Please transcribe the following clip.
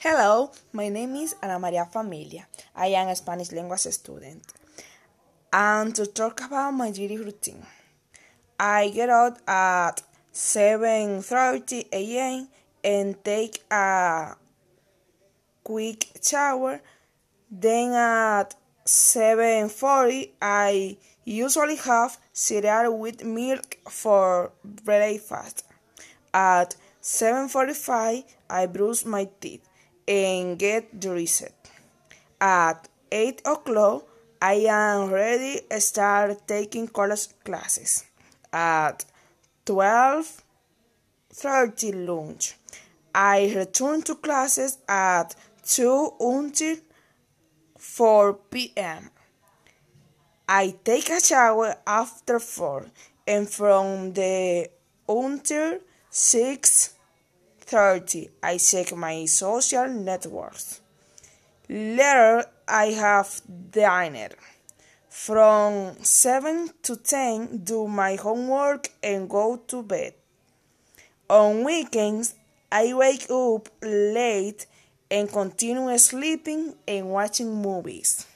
Hello, my name is Ana Maria Familia. I am a Spanish language student. And to talk about my daily routine, I get out at 7:30 a.m. and take a quick shower. Then at 7:40 I usually have cereal with milk for breakfast. At 7:45 I brush my teeth and get dressed. At 8 o'clock, I am ready to start taking college classes. At 12.30 lunch. I return to classes at 2 until 4 p.m. I take a shower after 4 and from the until 6 30. I check my social networks. Later, I have dinner. From 7 to 10, do my homework and go to bed. On weekends, I wake up late and continue sleeping and watching movies.